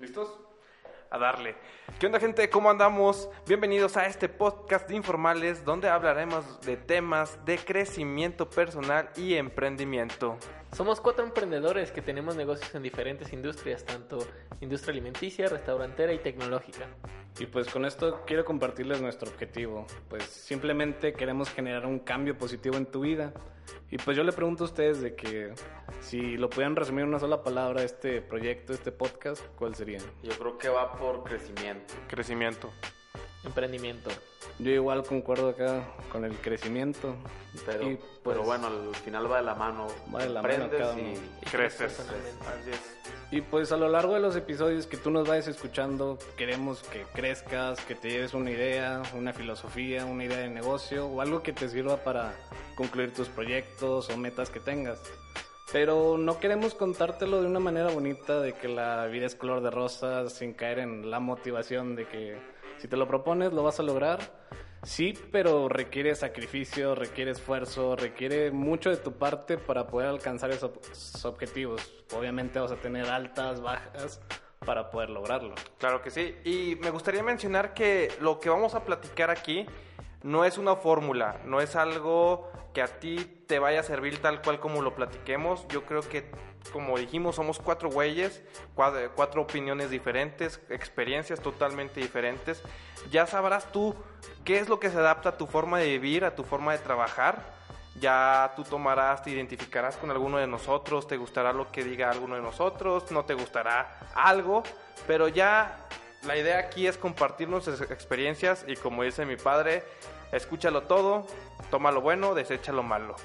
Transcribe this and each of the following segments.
¿Listos? A darle. ¿Qué onda gente? ¿Cómo andamos? Bienvenidos a este podcast de informales donde hablaremos de temas de crecimiento personal y emprendimiento. Somos cuatro emprendedores que tenemos negocios en diferentes industrias, tanto industria alimenticia, restaurantera y tecnológica. Y pues con esto quiero compartirles nuestro objetivo. Pues simplemente queremos generar un cambio positivo en tu vida. Y pues yo le pregunto a ustedes de que si lo pudieran resumir en una sola palabra este proyecto, este podcast, ¿cuál sería? Yo creo que va por crecimiento. Crecimiento. Emprendimiento. Yo igual concuerdo acá con el crecimiento. Pero, Y, pero pues, bueno, al final va de la mano. Va de la mano cada y uno. Creces. Así es. Y pues a lo largo de los episodios que tú nos vayas escuchando, queremos que crezcas, que te lleves una idea, una filosofía, una idea de negocio o algo que te sirva para concluir tus proyectos o metas que tengas. Pero no queremos contártelo de una manera bonita, de que la vida es color de rosas, sin caer en la motivación de que si te lo propones lo vas a lograr. Sí, pero requiere sacrificio, requiere esfuerzo, requiere mucho de tu parte para poder alcanzar esos objetivos. Obviamente vas a tener altas, bajas para poder lograrlo. Claro que sí. Y me gustaría mencionar que lo que vamos a platicar aquí no es una fórmula, no es algo que a ti te vaya a servir tal cual como lo platiquemos. Yo creo que, como dijimos, somos cuatro güeyes, cuatro, cuatro opiniones diferentes, experiencias totalmente diferentes. Ya sabrás tú qué es lo que se adapta a tu forma de vivir, a tu forma de trabajar. Ya tú tomarás, te identificarás con alguno de nosotros, te gustará lo que diga alguno de nosotros, no te gustará algo, pero ya la idea aquí es compartir nuestras experiencias y como dice mi padre, escúchalo todo, toma lo bueno, desecha lo malo.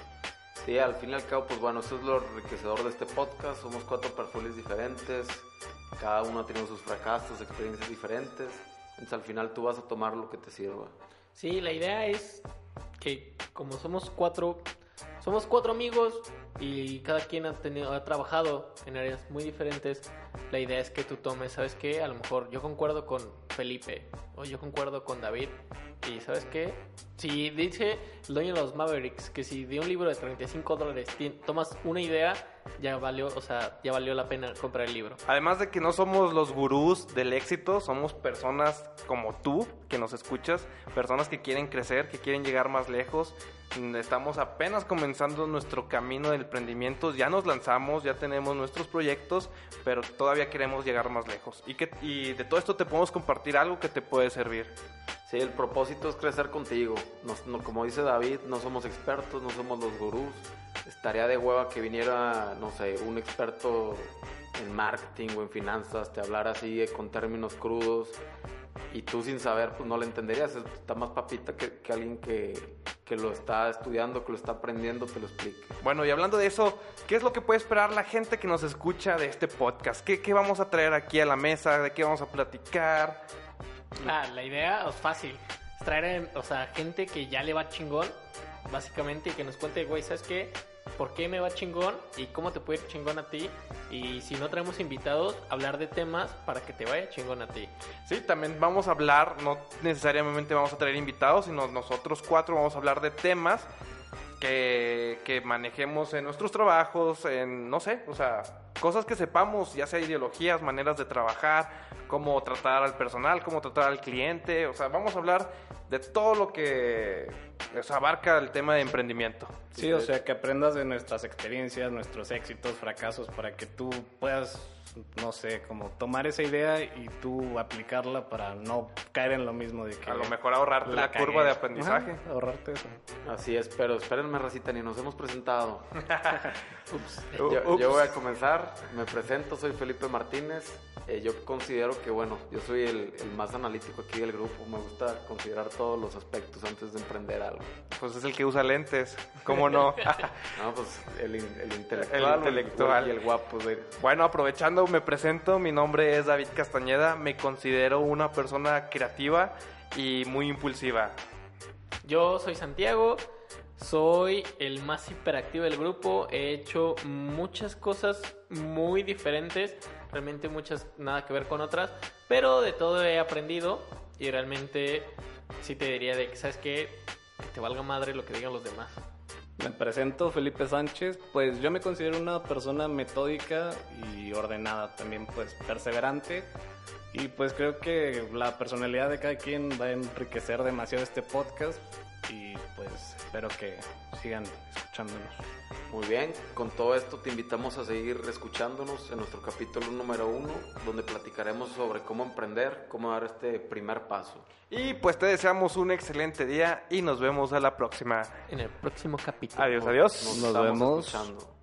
Sí, al fin y al cabo, pues bueno, eso es lo enriquecedor de este podcast. Somos cuatro perfiles diferentes. Cada uno ha tenido sus fracasos, experiencias diferentes. Entonces al final tú vas a tomar lo que te sirva. Sí, la idea es que como somos cuatro, somos cuatro amigos y cada quien ha, tenido, ha trabajado en áreas muy diferentes, la idea es que tú tomes, ¿sabes qué? A lo mejor yo concuerdo con Felipe o yo concuerdo con David y ¿sabes qué? Si dice el dueño de los Mavericks que si de un libro de 35 dólares tomas una idea, ya valió, o sea, ya valió la pena comprar el libro. Además de que no somos los gurús del éxito, somos personas como tú que nos escuchas, personas que quieren crecer, que quieren llegar más lejos. Estamos apenas comenzando nuestro camino de emprendimiento, ya nos lanzamos, ya tenemos nuestros proyectos, pero todavía queremos llegar más lejos. Y, que, y de todo esto te podemos compartir algo que te puede servir. Sí, el propósito es crecer contigo. Nos- no- como dice David, no somos expertos, no somos los gurús. Estaría de hueva que viniera, no sé, un experto en marketing o en finanzas, te hablara así eh, con términos crudos y tú sin saber, pues no le entenderías. Está más papita que, que alguien que, que lo está estudiando, que lo está aprendiendo, te lo explique. Bueno, y hablando de eso, ¿qué es lo que puede esperar la gente que nos escucha de este podcast? ¿Qué, qué vamos a traer aquí a la mesa? ¿De qué vamos a platicar? Ah, la idea es fácil. Es traer, en- o sea, gente que ya le va chingón, básicamente, y que nos cuente, güey, ¿sabes qué? ¿Por qué me va chingón? ¿Y cómo te puede ir chingón a ti? Y si no traemos invitados, hablar de temas para que te vaya chingón a ti. Sí, también vamos a hablar, no necesariamente vamos a traer invitados, sino nosotros cuatro vamos a hablar de temas que, que manejemos en nuestros trabajos, en, no sé, o sea, cosas que sepamos, ya sea ideologías, maneras de trabajar, cómo tratar al personal, cómo tratar al cliente, o sea, vamos a hablar de todo lo que abarca el tema de emprendimiento. Sí, o sea, que aprendas de nuestras experiencias, nuestros éxitos, fracasos, para que tú puedas, no sé, como tomar esa idea y tú aplicarla para no caer en lo mismo de que... A lo mejor ahorrarte la, curva de aprendizaje. Ajá, ahorrarte eso. Así es, pero espérenme, Racita, ni nos hemos presentado. Ups. Yo, Ups. yo voy a comenzar, me presento, soy Felipe Martínez. Eh, yo considero que, bueno, yo soy el, el más analítico aquí del grupo. Me gusta considerar todos los aspectos antes de emprender algo. Pues es el que usa lentes, ¿cómo no? No, pues el, in- el intelectual, El intelectual. y el guapo. de- Bueno, aprovechando, me presento. Mi nombre es David Castañeda. Me considero una persona creativa y muy impulsiva. Yo soy Santiago, soy el más hiperactivo del grupo, he hecho muchas cosas muy diferentes, realmente muchas nada que ver con otras, pero de todo he aprendido y realmente sí te diría de que, ¿sabes? Que te valga madre lo que digan los demás. Me presento, Felipe Sánchez. Pues yo me considero una persona metódica y ordenada, también pues perseverante. Y pues creo que la personalidad de cada quien va a enriquecer demasiado este podcast. Y pues espero que sigan escuchándonos. Muy bien, con todo esto te invitamos a seguir escuchándonos en nuestro capítulo número uno, donde platicaremos sobre cómo emprender, cómo dar este primer paso. Y pues te deseamos un excelente día y nos vemos a la próxima. En el próximo capítulo. Adiós, adiós. Nos estamos vemos. escuchando.